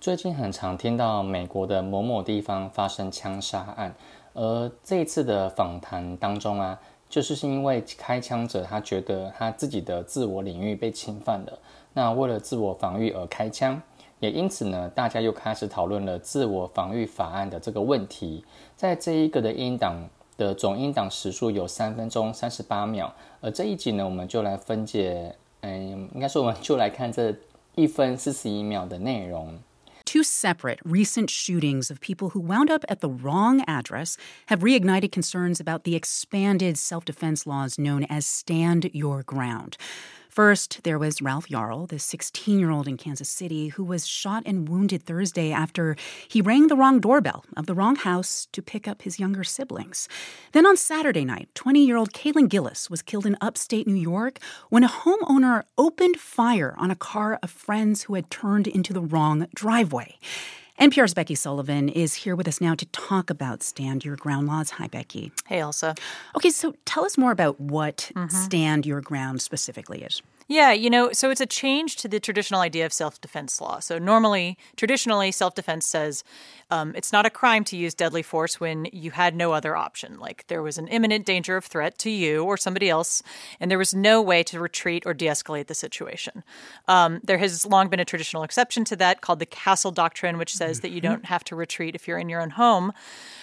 最近很常听到美国的某某地方发生枪杀案，而这一次的访谈当中啊，就是是因为开枪者他觉得他自己的自我领域被侵犯了，那为了自我防御而开枪，也因此呢，大家又开始讨论了自我防御法案的这个问题。在这一个的音档的总音档时数有三分钟三十八秒，而这一集呢，我们就来分解，嗯，应该说我们就来看这一分四十一秒的内容。Two separate recent shootings of people who wound up at the wrong address have reignited concerns about the expanded self defense laws known as Stand Your Ground. First, there was Ralph Yarl, the 16 year old in Kansas City, who was shot and wounded Thursday after he rang the wrong doorbell of the wrong house to pick up his younger siblings. Then on Saturday night, 20 year old Kaylin Gillis was killed in upstate New York when a homeowner opened fire on a car of friends who had turned into the wrong driveway. NPR's Becky Sullivan is here with us now to talk about Stand Your Ground laws. Hi, Becky. Hey, Elsa. Okay, so tell us more about what mm-hmm. Stand Your Ground specifically is. Yeah, you know, so it's a change to the traditional idea of self defense law. So, normally, traditionally, self defense says um, it's not a crime to use deadly force when you had no other option, like there was an imminent danger of threat to you or somebody else, and there was no way to retreat or de escalate the situation. Um, there has long been a traditional exception to that called the Castle Doctrine, which says that you mm-hmm. don't have to retreat if you're in your own home.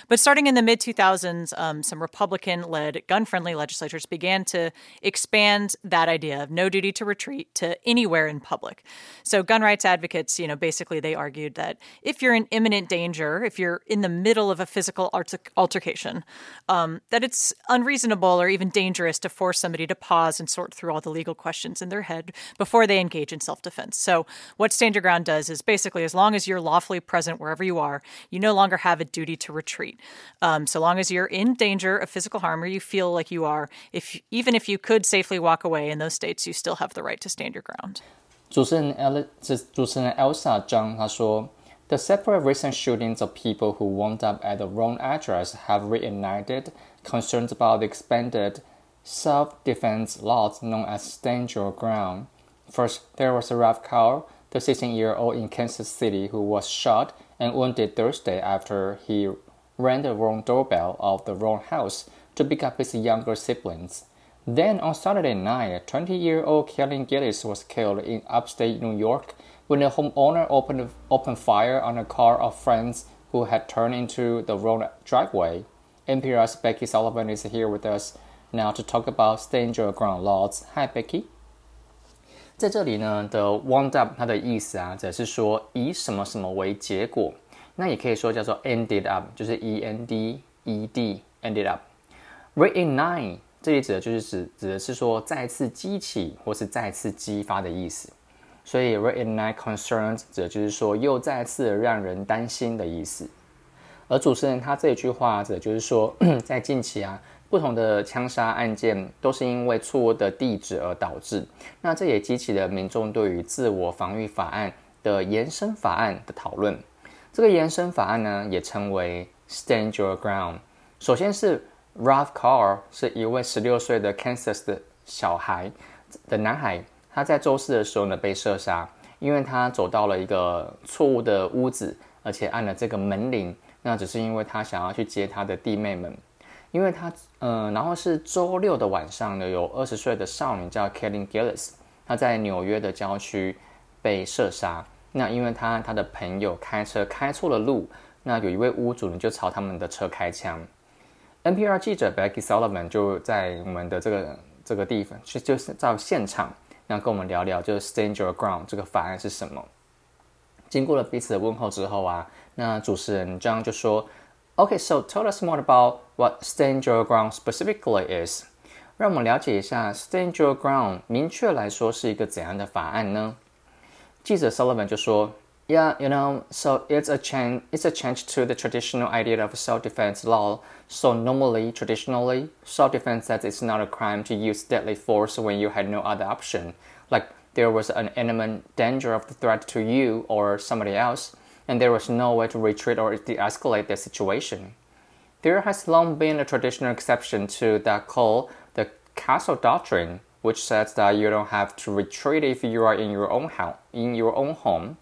But starting in the mid 2000s, um, some Republican led gun friendly legislatures began to expand that idea of no duty to retreat to anywhere in public. So gun rights advocates, you know, basically they argued that if you're in imminent danger, if you're in the middle of a physical altercation, um, that it's unreasonable or even dangerous to force somebody to pause and sort through all the legal questions in their head before they engage in self defense. So what Stand Your Ground does is basically as long as you're lawfully present wherever you are, you no longer have a duty to retreat. Um, so long as you're in danger of physical harm or you feel like you are, if even if you could safely walk away in those states, you still have the right to stand your ground. 主持人 El 主持人 Elsa 张他说，The separate recent shootings of people who wound up at the wrong address have reignited concerns about the expanded self-defense laws known as Stand Your Ground. First, there was Ralph Carr, the 16-year-old in Kansas City, who was shot and wounded Thursday after he rang the wrong doorbell of the wrong house to pick up his younger siblings. Then on Saturday night, 20 year old Kellen Gillis was killed in upstate New York when a homeowner opened, opened fire on a car of friends who had turned into the wrong driveway. NPR's Becky Sullivan is here with us now to talk about Stand Your Ground laws. Hi, Becky. 在这里呢的 wound up 它的意思啊，只是说以什么什么为结果。那也可以说叫做 ended up，就是 e n d e d ended up。reignite 这里指的就是指指的是说再次激起或是再次激发的意思。所以 reignite concerns 指的就是说又再次让人担心的意思。而主持人他这一句话指的就是说，在近期啊，不同的枪杀案件都是因为错误的地址而导致。那这也激起了民众对于自我防御法案的延伸法案的讨论。这个延伸法案呢，也称为 Stand Your Ground。首先是 Ralph Carr 是一位十六岁的 Kansas 的小孩的男孩，他在周四的时候呢被射杀，因为他走到了一个错误的屋子，而且按了这个门铃。那只是因为他想要去接他的弟妹们，因为他嗯，然后是周六的晚上呢，有二十岁的少女叫 Kelly Gillis，她在纽约的郊区被射杀。那因为他他的朋友开车开错了路，那有一位屋主呢就朝他们的车开枪。NPR 记者 Becky Sullivan 就在我们的这个这个地方去，就是到现场，那跟我们聊聊就是 Stand Your Ground 这个法案是什么。经过了彼此的问候之后啊，那主持人这样就说：“OK，so tell us more about what Stand Your Ground specifically is。让我们了解一下 Stand Your Ground 明确来说是一个怎样的法案呢？”记者 Sullivan 就说，Yeah, you know, so it's a change. It's a change to the traditional idea of self-defense law. So normally, traditionally, self-defense says it's not a crime to use deadly force when you had no other option, like there was an imminent danger of the threat to you or somebody else, and there was no way to retreat or de-escalate the situation. There has long been a traditional exception to that called the castle doctrine, which says that you don't have to retreat if you are in your own house, in your own home.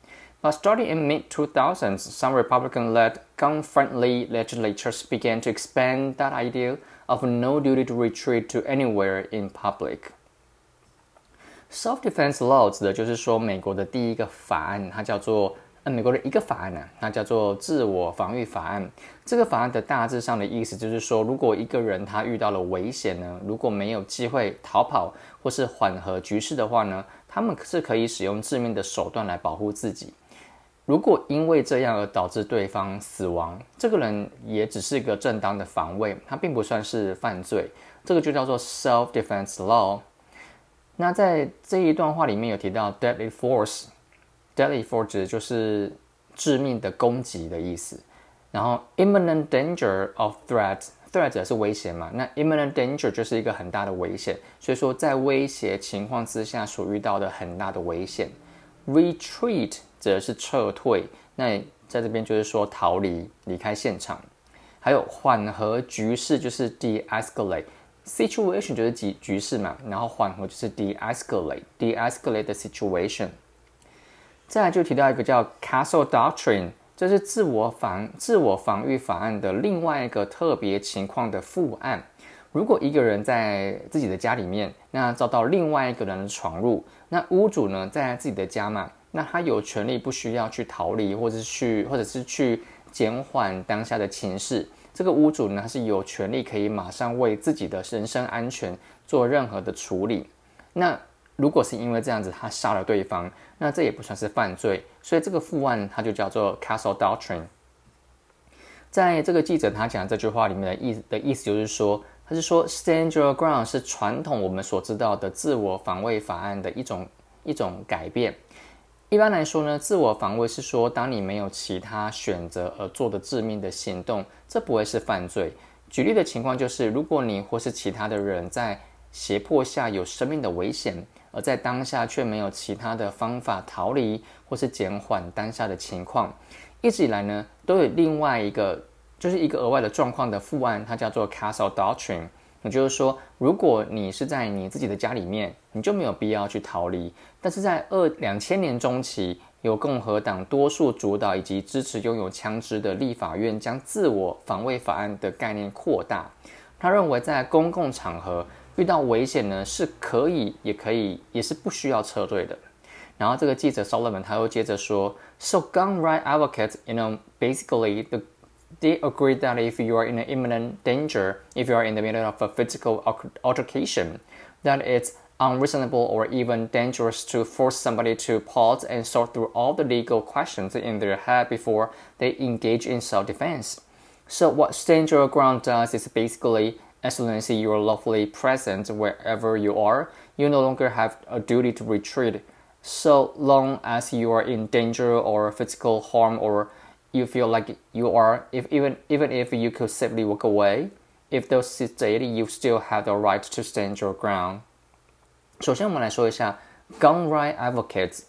Starting in mid 2000s, some Republican-led gun-friendly legislatures began to expand that idea of no duty to retreat to anywhere in public. Self-defense law 指的就是说美国的第一个法案，它叫做呃美国的一个法案呢、它叫做自我防御法案。这个法案的大致上的意思就是说，如果一个人他遇到了危险呢，如果没有机会逃跑或是缓和局势的话呢，他们是可以使用致命的手段来保护自己。如果因为这样而导致对方死亡，这个人也只是一个正当的防卫，他并不算是犯罪。这个就叫做 self-defense law。那在这一段话里面有提到 deadly force，deadly force 就是致命的攻击的意思。然后 imminent danger of threat，threat 是威胁嘛？那 imminent danger 就是一个很大的危险。所以说在威胁情况之下所遇到的很大的危险。retreat 指的是撤退，那在这边就是说逃离、离开现场。还有缓和局势就是 de-escalate，situation 就是局局势嘛，然后缓和就是 de-escalate，de-escalate the situation。再来就提到一个叫 Castle Doctrine，这是自我防自我防御法案的另外一个特别情况的附案。如果一个人在自己的家里面，那遭到另外一个人的闯入，那屋主呢在自己的家嘛，那他有权利不需要去逃离，或者是去，或者是去减缓当下的情势。这个屋主呢，他是有权利可以马上为自己的人身安全做任何的处理。那如果是因为这样子他杀了对方，那这也不算是犯罪。所以这个附案它就叫做 Castle Doctrine。在这个记者他讲这句话里面的意的意思就是说。他是说，stand your ground 是传统我们所知道的自我防卫法案的一种一种改变。一般来说呢，自我防卫是说，当你没有其他选择而做的致命的行动，这不会是犯罪。举例的情况就是，如果你或是其他的人在胁迫下有生命的危险，而在当下却没有其他的方法逃离或是减缓当下的情况，一直以来呢，都有另外一个。就是一个额外的状况的附案，它叫做 Castle Doctrine。也就是说，如果你是在你自己的家里面，你就没有必要去逃离。但是在二两千年中期，有共和党多数主导以及支持拥有枪支的立法院将自我防卫法案的概念扩大。他认为在公共场合遇到危险呢，是可以，也可以，也是不需要撤退的。然后这个记者 Solomon 他又接着说：“So gun right advocates, you know, basically the they agree that if you are in an imminent danger, if you are in the middle of a physical altercation, that it's unreasonable or even dangerous to force somebody to pause and sort through all the legal questions in their head before they engage in self defense. So, what stand your ground does is basically, as long as you are lawfully present wherever you are, you no longer have a duty to retreat. So long as you are in danger or physical harm or you feel like you are if even even if you could safely walk away if those state you still have the right to stand your ground 首先我们来说一下 gun right advocates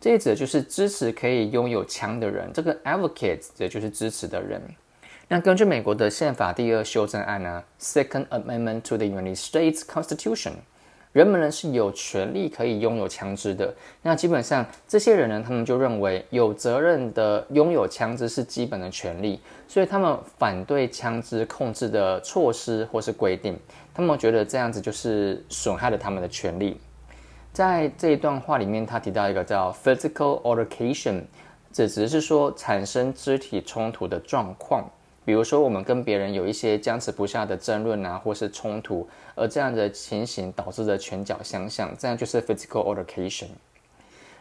这一指的就是支持可以拥有枪的人这个 advocates 也就是支持的人那根据美国的宪法第二修正案呢 second amendment to the united states constitution 人们呢是有权利可以拥有枪支的。那基本上这些人呢，他们就认为有责任的拥有枪支是基本的权利，所以他们反对枪支控制的措施或是规定。他们觉得这样子就是损害了他们的权利。在这一段话里面，他提到一个叫 physical altercation，指只是说产生肢体冲突的状况。比如说，我们跟别人有一些僵持不下的争论啊，或是冲突，而这样的情形导致的拳脚相向，这样就是 physical altercation。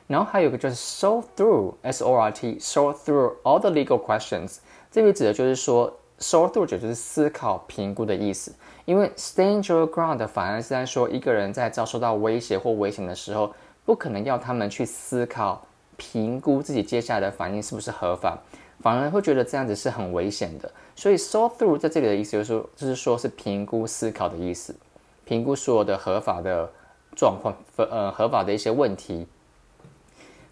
然后还有个就是 sort through，s o r t，sort through all the legal questions。这里指的就是说，sort through 就是思考、评估的意思。因为 stand your ground 反而是在说，一个人在遭受到威胁或危险的时候，不可能要他们去思考、评估自己接下来的反应是不是合法。反而会觉得这样子是很危险的，所以 sort through 在这里的意思就是说，就是说是评估、思考的意思，评估所有的合法的状况，呃，合法的一些问题。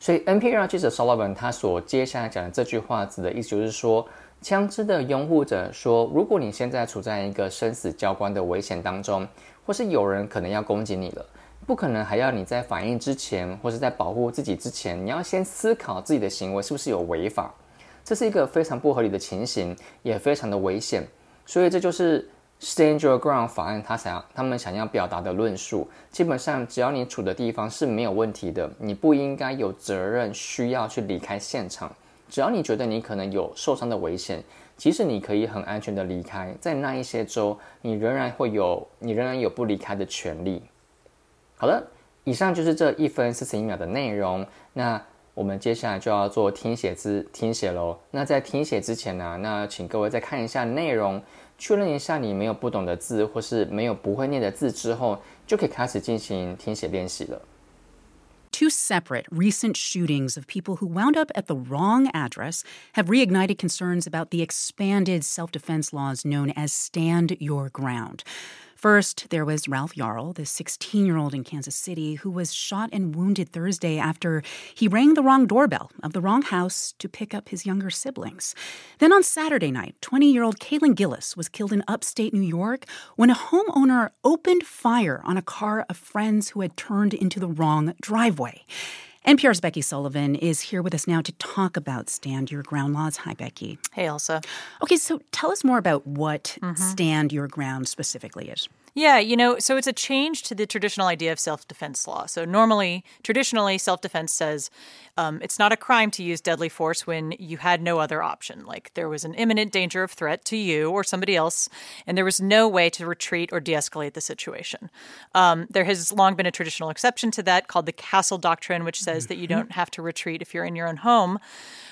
所以 NPR 记者 Sullivan 他所接下来讲的这句话，指的意思就是说，枪支的拥护者说，如果你现在处在一个生死交关的危险当中，或是有人可能要攻击你了，不可能还要你在反应之前，或是在保护自己之前，你要先思考自己的行为是不是有违法。这是一个非常不合理的情形，也非常的危险。所以这就是 Stand Your Ground 法案他想要他们想要表达的论述。基本上，只要你处的地方是没有问题的，你不应该有责任需要去离开现场。只要你觉得你可能有受伤的危险，即使你可以很安全的离开，在那一些州，你仍然会有你仍然有不离开的权利。好了，以上就是这一分四十一秒的内容。那我们接下来就要做听写字听写喽。那在听写之前呢，那请各位再看一下内容，确认一下你没有不懂的字或是没有不会念的字之后，就可以开始进行听写练习了。Two separate recent shootings of people who wound up at the wrong address have reignited concerns about the expanded self defense laws known as Stand Your Ground. First, there was Ralph Yarl, the 16 year old in Kansas City, who was shot and wounded Thursday after he rang the wrong doorbell of the wrong house to pick up his younger siblings. Then on Saturday night, 20 year old Kaylin Gillis was killed in upstate New York when a homeowner opened fire on a car of friends who had turned into the wrong driveway. NPR's Becky Sullivan is here with us now to talk about Stand Your Ground laws. Hi, Becky. Hey, Elsa. Okay, so tell us more about what mm-hmm. Stand Your Ground specifically is. Yeah, you know, so it's a change to the traditional idea of self defense law. So, normally, traditionally, self defense says um, it's not a crime to use deadly force when you had no other option. Like there was an imminent danger of threat to you or somebody else, and there was no way to retreat or de escalate the situation. Um, there has long been a traditional exception to that called the Castle Doctrine, which says that you mm-hmm. don't have to retreat if you're in your own home.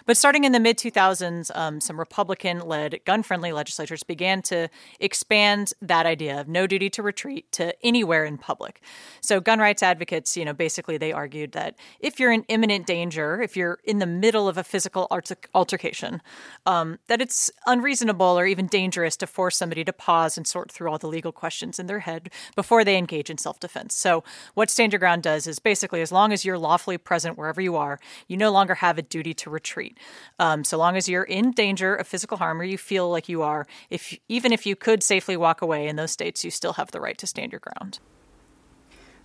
But starting in the mid 2000s, um, some Republican led gun friendly legislatures began to expand that idea of no duty to retreat to anywhere in public. So gun rights advocates, you know, basically they argued that if you're in imminent danger, if you're in the middle of a physical alter- altercation, um, that it's unreasonable or even dangerous to force somebody to pause and sort through all the legal questions in their head before they engage in self defense. So, what Stand Your Ground does is basically as long as you're lawfully present wherever you are, you no longer have a duty to retreat. Um, so long as you're in danger of physical harm or you feel like you are, if even if you could safely walk away in those states, you still have the right to stand your ground.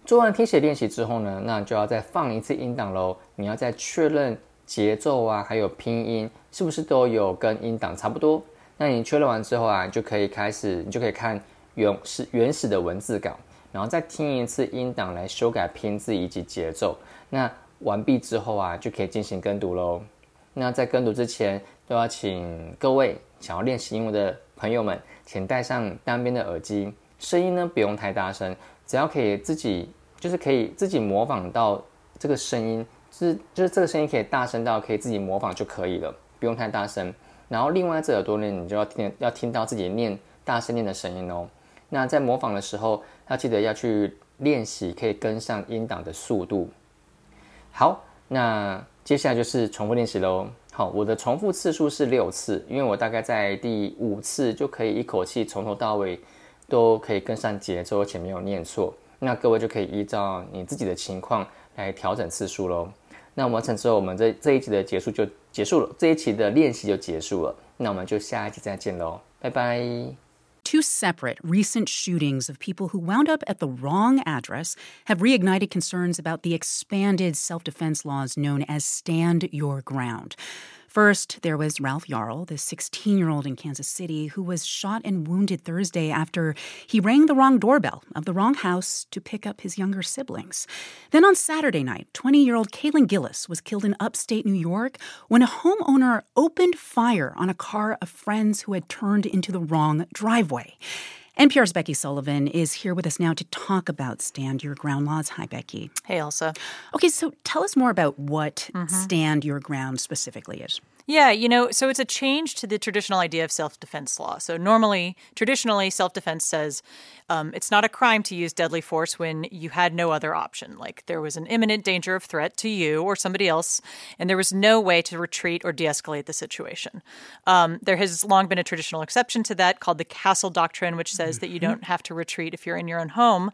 做完听写练习之后呢，那就要再放一次音档喽。你要再确认节奏啊，还有拼音是不是都有跟音档差不多。那你确认完之后啊，就可以开始，你就可以看原始原始的文字稿，然后再听一次音档来修改拼字以及节奏。那完毕之后啊，就可以进行跟读喽。那在跟读之前，都要请各位想要练习英文的朋友们，请戴上单边的耳机，声音呢不用太大声，只要可以自己就是可以自己模仿到这个声音，就是就是这个声音可以大声到可以自己模仿就可以了，不用太大声。然后另外一只耳朵呢，你就要听要听到自己念大声念的声音哦。那在模仿的时候，要记得要去练习，可以跟上音档的速度。好，那。接下来就是重复练习喽。好，我的重复次数是六次，因为我大概在第五次就可以一口气从头到尾都可以跟上节奏，而且没有念错。那各位就可以依照你自己的情况来调整次数喽。那完成之后，我们这这一集的结束就结束了，这一期的练习就结束了。那我们就下一集再见喽，拜拜。Two separate recent shootings of people who wound up at the wrong address have reignited concerns about the expanded self defense laws known as Stand Your Ground. First, there was Ralph Yarl, the 16 year old in Kansas City, who was shot and wounded Thursday after he rang the wrong doorbell of the wrong house to pick up his younger siblings. Then on Saturday night, 20 year old Kaylin Gillis was killed in upstate New York when a homeowner opened fire on a car of friends who had turned into the wrong driveway. NPR's Becky Sullivan is here with us now to talk about Stand Your Ground laws. Hi, Becky. Hey, Elsa. Okay, so tell us more about what mm-hmm. Stand Your Ground specifically is. Yeah, you know, so it's a change to the traditional idea of self defense law. So, normally, traditionally, self defense says um, it's not a crime to use deadly force when you had no other option. Like there was an imminent danger of threat to you or somebody else, and there was no way to retreat or de escalate the situation. Um, there has long been a traditional exception to that called the Castle Doctrine, which says that you don't have to retreat if you're in your own home.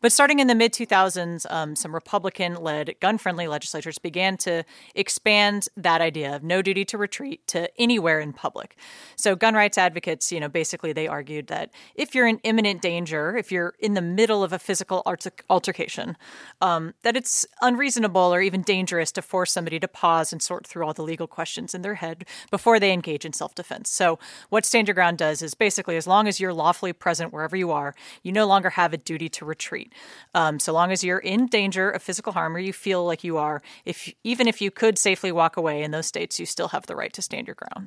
But starting in the mid 2000s, um, some Republican led gun friendly legislatures began to expand that idea of no duty to retreat to anywhere in public. So gun rights advocates, you know, basically they argued that if you're in imminent danger, if you're in the middle of a physical altercation, um, that it's unreasonable or even dangerous to force somebody to pause and sort through all the legal questions in their head before they engage in self defense. So, what Stand Your Ground does is basically as long as you're lawfully present wherever you are, you no longer have a duty to retreat. Um, so long as you're in danger of physical harm or you feel like you are, if even if you could safely walk away in those states, you still have the right to stand your ground.